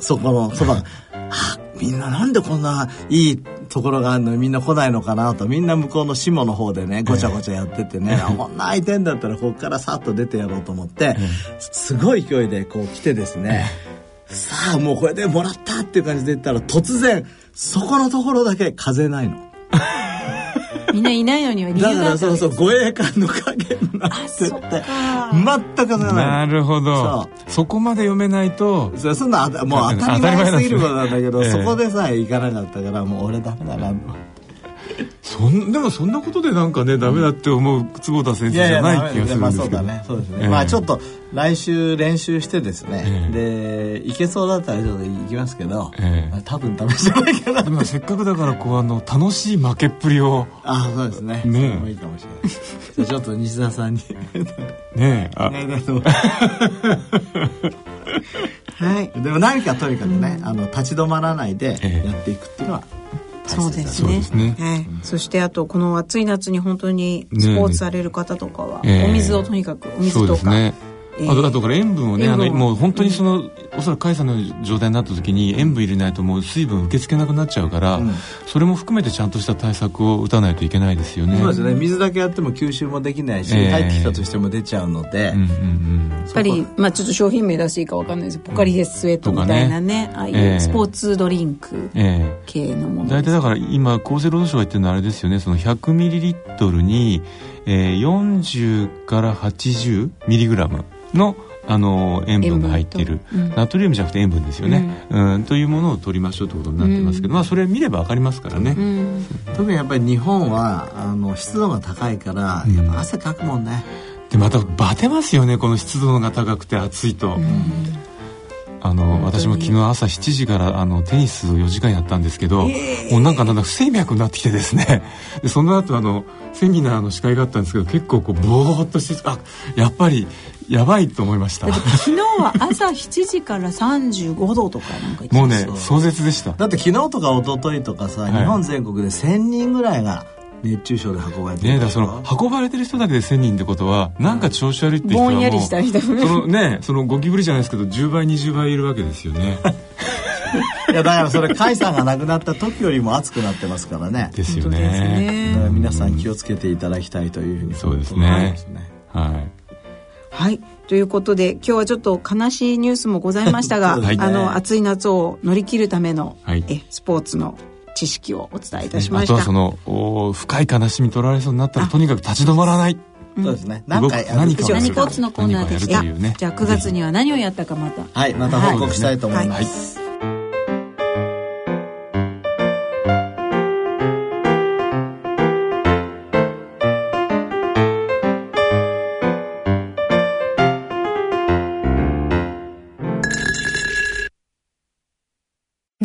そこのそば。が あみんななんでこんないいところがあるのにみんな来ないのかなと。みんな向こうの下の方でねごちゃごちゃやっててね、こんな空いてんだったらここからさっと出てやろうと思って、すごい勢いでこう来てですね、さあもうこれでもらったっていう感じで言ったら突然そこのところだけ風ないの。みんないないのには理由がだからそうそう護衛艦の影になってて。全くない。なるほど。そこまで読めないと。そそんなもう当たり前すぎることなんだけど、ええ、そこでさえ行かなかったからもう俺ダメだなそんでもそんなことでなんかねダメだって思う坪田先生じゃない気がするんですけど、まあ、そうだね。そうですね、えー、まあちょっと来週練習してですね、えー、でいけそうだったらちょっと行きますけど、えー、まあ、多分試してないかな。でもせっかくだからこうあの楽しい負けっぷりを。あそうですね。ねもいいかもしれない。じゃちょっと西田さんに。ねえあ。はい、でも何かとにかくね、あの立ち止まらないでやっていくっていうのは、そうですね。そね、はい、そしてあとこの暑い夏に本当にスポーツされる方とかは、お水をとにかくお水とか、ねえー、あとあとから塩分をねあのもう本当にその、うん、おそらく甲斐さんの状態になった時に塩分入れないともう水分受け付けなくなっちゃうから、うん、それも含めてちゃんとした対策を打たないといけないですよね。そうですね。水だけやっても吸収もできないし、えー、入ってきたとしても出ちゃうので、うんうんうん、やっぱり、まあ、ちょっと商品名出していいか分かんないですポカリヘススウェットみたいなね、ね、ああいうスポーツドリンク系のもの、大体だから今厚生労働省が言ってるのはあれですよね。その100ミリリットルに、えー、40から80ミリグラムのあの塩分が入っている、うん、ナトリウムじゃなくて塩分ですよね、うん、うん、というものを取りましょうということになってますけど、まあそれ見れば分かりますからね、特にやっぱり日本はあの湿度が高いからやっぱ汗かくもんね、でまたバテますよねこの湿度が高くて暑いと。あの私も昨日朝7時からあのテニスを4時間やったんですけど、えー、もうなんかなんだ不整脈になってきてですね。でその後あのセミナーの司会があったんですけど結構こうぼーっとしてあやっぱりやばいと思いました。昨日は朝7時から35度とかなんかもうね壮絶でした。だって昨日とか一昨日とかさ、はい、日本全国で1000人ぐらいが熱中症で運ばれてるねだその運ばれてる人だけで1000人ってことはなんか調子悪いって人はもうぼんやりした人そのねそのゴキブリじゃないですけど10倍20倍いるわけですよね。いやだからそれ甲斐さんが亡くなった時よりも暑くなってますからね。ですよね。だから皆さん気をつけていただきたいというふうにそうですね。はい、はい。ということで今日はちょっと悲しいニュースもございましたが、ね、あの暑い夏を乗り切るための、はい、えスポーツの知識をお伝えいたしました、あとはそのお深い悲しみ取られそうになったらとにかく立ち止まらない。そうですね。何か何か何スポーツのコーナーでした。ね、じゃあ9月には何をやったかまた。はい、また報告したいと思います。はい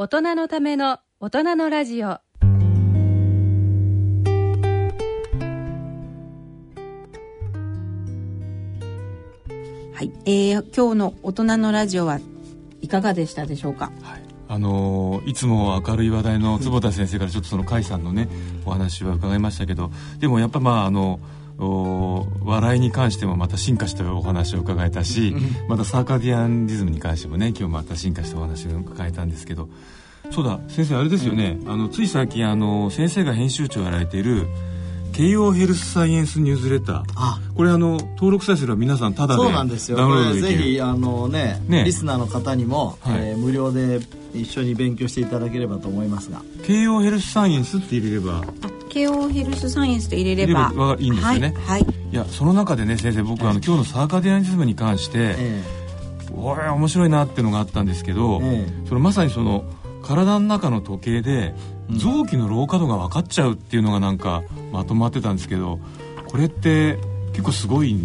大人のための大人のラジオ。はい、えー、今日の大人のラジオはいいかがでしたでしょうか、はい。あのいつも明るい話題の坪田先生からちょっとその甲斐さんのねお話は伺いましたけどでもやっぱまああの笑いに関してもまた進化したお話を伺えたし、またサーカディアンリズムに関してもね今日また進化したお話を伺えたんですけど。そうだ先生あれですよね、あのつい最近あの先生が編集長をやられている慶応ヘルスサイエンスニュースレターあ。これあの登録さえすれば皆さんただでそうなんですよ。ダウンロードできる。ぜひあのね、ね、リスナーの方にも、はい、えー、無料で一緒に勉強していただければと思いますが。慶応ヘルスサイエンスって入れれば。慶応ヘルスサイエンスと入れればいいんですよね、はい、はい、いやその中でね先生僕あの今日のサーカディアニズムに関して、えー、おい面白いなっていうのがあったんですけど、えー、そのまさにその体の中の時計で臓器の老化度が分かっちゃうっていうのがなんかまとまってたんですけどこれって結構すごい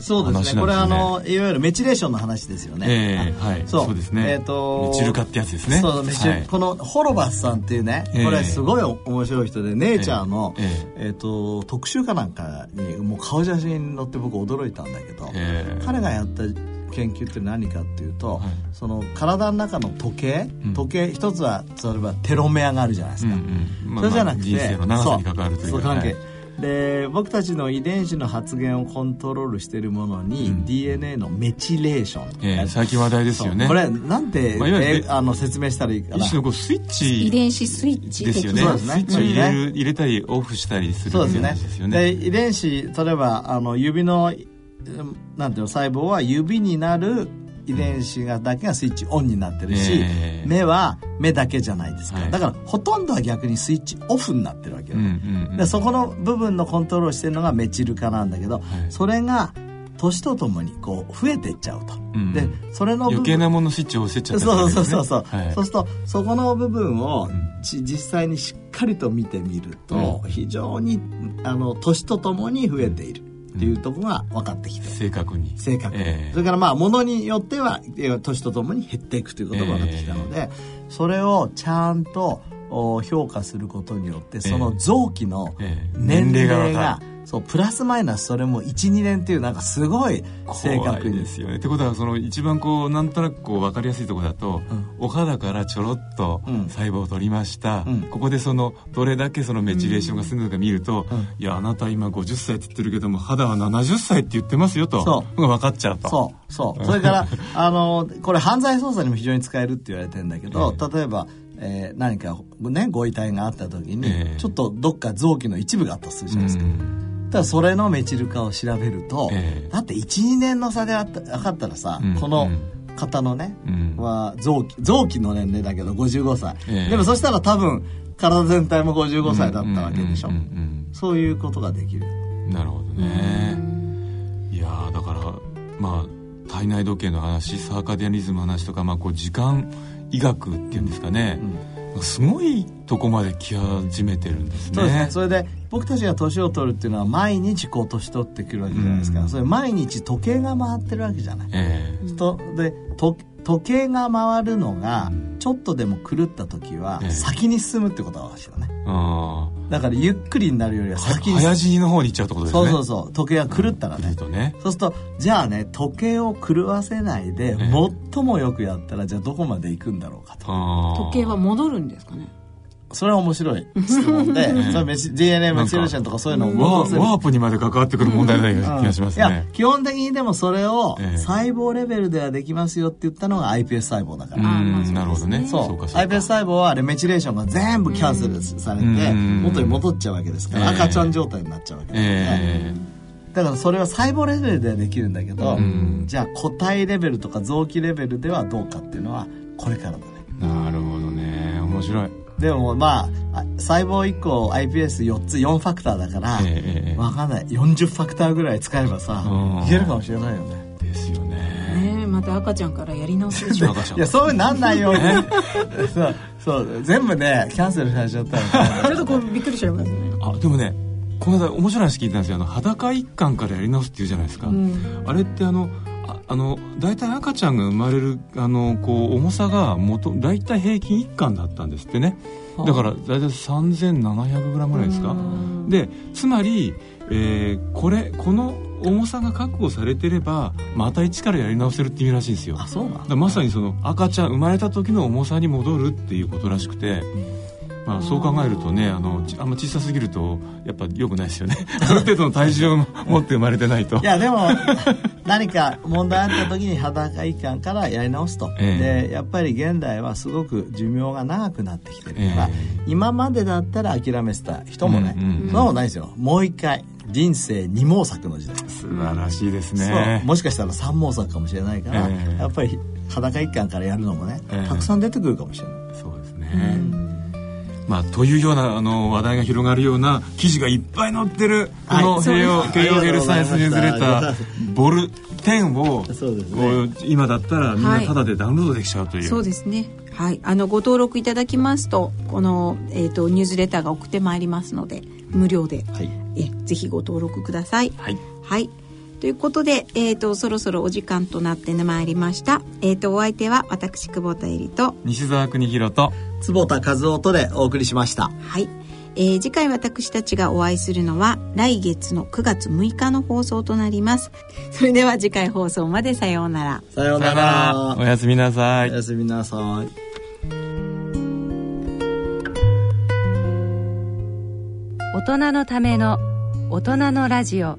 そうですね。これあのいわゆるメチレーションの話ですよね。えー、はい。そうですね。えっ、ー、とメチル化ってやつですね。そうメチル、はい、このホロバスさんっていうね、これすごい面白い人で、ネイチャーのえっ、ー、えー、と特集かなんかにもう顔写真載って僕驚いたんだけど、彼がやった研究って何かっていうと、はい、その体の中の時計、うん、時計一つはそれはテロメアがあるじゃないですか、うんうん。まあ、それじゃなくて、まあ、人生の長さに関わるというか関係、はい。で僕たちの遺伝子の発現をコントロールしているものに、うん、DNA のメチレーション、えー、最近話題ですよね。これなんて、まあ、えー、あの説明したらいいかな。一種のこうスイッチ遺伝子スイッチですよね。ね。スイッチを入れる、入れたりオフしたりするそうですね。で遺伝子例えばあの指のなんていうの細胞は指になる遺伝子がだけがスイッチオンになってるし、えー、目は目だけじゃないですか、はい、だからほとんどは逆にスイッチオフになってるわけよ、うんうんうん、でそこの部分のコントロールしてるのがメチル化なんだけど、はい、それが年とともにこう増えていっちゃうと、うん、でそれの余計なものスイッチを押せちゃう、ね、そうそうそうそう、はい、そうするとそこの部分を、うん、実際にしっかりと見てみると、うん、非常にあの年とともに増えているっていうところが分かってきて、正確に。正確に、えー、それからまあものによっては年とともに減っていくということが分かってきたので、えー、それをちゃんと評価することによってその臓器の年齢がそうプラスマイナスそれも12年っていうなんかすごい正確に。ですよねってことはその一番こうなんとなくこう分かりやすいところだと、うん、お肌からちょろっと細胞を取りました、うん、ここでそのどれだけそのメチレーションが進んだか見ると、うん、いやあなた今50歳って言ってるけども肌は70歳って言ってますよと。そう。分かっちゃうと。そう。そう。それから あのこれ犯罪捜査にも非常に使えるって言われてるんだけど、えー、例えばえー、何か、ね、ご遺体があった時に、えー、ちょっとどっか臓器の一部があったとするじゃないですか。だそれのメチル化を調べると、えー、だって12年の差であった分かったらさ、うん、この方のね、うん、は臓器臓器の年齢だけど55歳、えー、でもそしたら多分体全体も55歳だったわけでしょ、そういうことができる。なるほどね。いやだからまあ体内時計の話サーカディアニズムの話とか、まあ、こう時間医学っていうんですかね、うんすごいとこまで来始めてるんですね。そうですね。それで僕たちが年を取るっていうのは毎日こう年取ってくるわけじゃないですか。うん、それ毎日時計が回ってるわけじゃない。えー、とでと時計が回るのがちょっとでも狂った時は先に進むってことがですよね。えー、だからゆっくりになるよりは先に早死にの方に行っちゃうってことですね。そうそうそう。時計が狂ったらね。うん、ねそうするとじゃあね時計を狂わせないで、最もよくやったらじゃあどこまで行くんだろうかと。時計は戻るんですかね。それは面白い質問で、それ DNA メチルーションとかそういうのをワープにまで関わってくる問題ない気がしますね。いや、基本的にでもそれを細胞レベルではできますよって言ったのが iPS 細胞だから。なるほどね。そう。iPS 細胞はあれメチレーションが全部キャンセルされて、元に戻っちゃうわけですから、赤ちゃん状態になっちゃうわけですね。だからそれは細胞レベルではできるんだけど、じゃあ個体レベルとか臓器レベルではどうかっていうのはこれからだね。なるほどね。面白い。でもまあ細胞1個 iPS4 つ4ファクターだから、えー、分かんない。40ファクターぐらい使えばさいけるかもしれないよね。ですよね。ねまた赤ちゃんからやり直すでしょいやそうなんないよ。そうそう。全部ねキャンセルされちゃったらちょっとこうびっくりしちゃいますね。あでもねこの間面白い話聞いたんですよ。あの裸一貫からやり直すっていうじゃないですか、うん、あれってあのあの大体赤ちゃんが生まれるあのこう重さが元大体平均1貫だったんですってね。だから大体 3700g ぐらいですか？でつまり、えー、これこの重さが確保されてればまた一からやり直せるっていうらしいんですよ。あそうなんまさにその赤ちゃん生まれた時の重さに戻るっていうことらしくて、まあ、そう考えるとねあのあんま小さすぎるとやっぱ良くないですよね。ある程度の体重を持って生まれてないと。いやでも何か問題あった時に裸一貫からやり直すと、えー、でやっぱり現代はすごく寿命が長くなってきてるから、えー、今までだったら諦めてた人もね、うんうんうん、そうないですよ。もう一回人生二毛作の時代。素晴らしいですね。もしかしたら三毛作かもしれないから、えー、やっぱり裸一貫からやるのもね、えー、たくさん出てくるかもしれない。そうですね、まあ、というようなあの話題が広がるような記事がいっぱい載ってるこの慶応慶応ヘルサイエンスニュースレターボル10を、ね、今だったらみんなタダでダウンロードできちゃうという、はい、そうですね。はい。あのご登録いただきますとこの、えーと、ニュースレターが送ってまいりますので無料で、はい、えぜひご登録ください。はい、はいということで、えーと、そろそろお時間となってまいりました。えーと、お相手は私久保田恵里と西澤邦弘と坪田和夫とでお送りしました。はい。えー、次回私たちがお会いするのは来月の9月6日の放送となります。それでは次回放送までさようなら。さようなら。おやすみなさい。おやすみなさい。大人のための大人のラジオ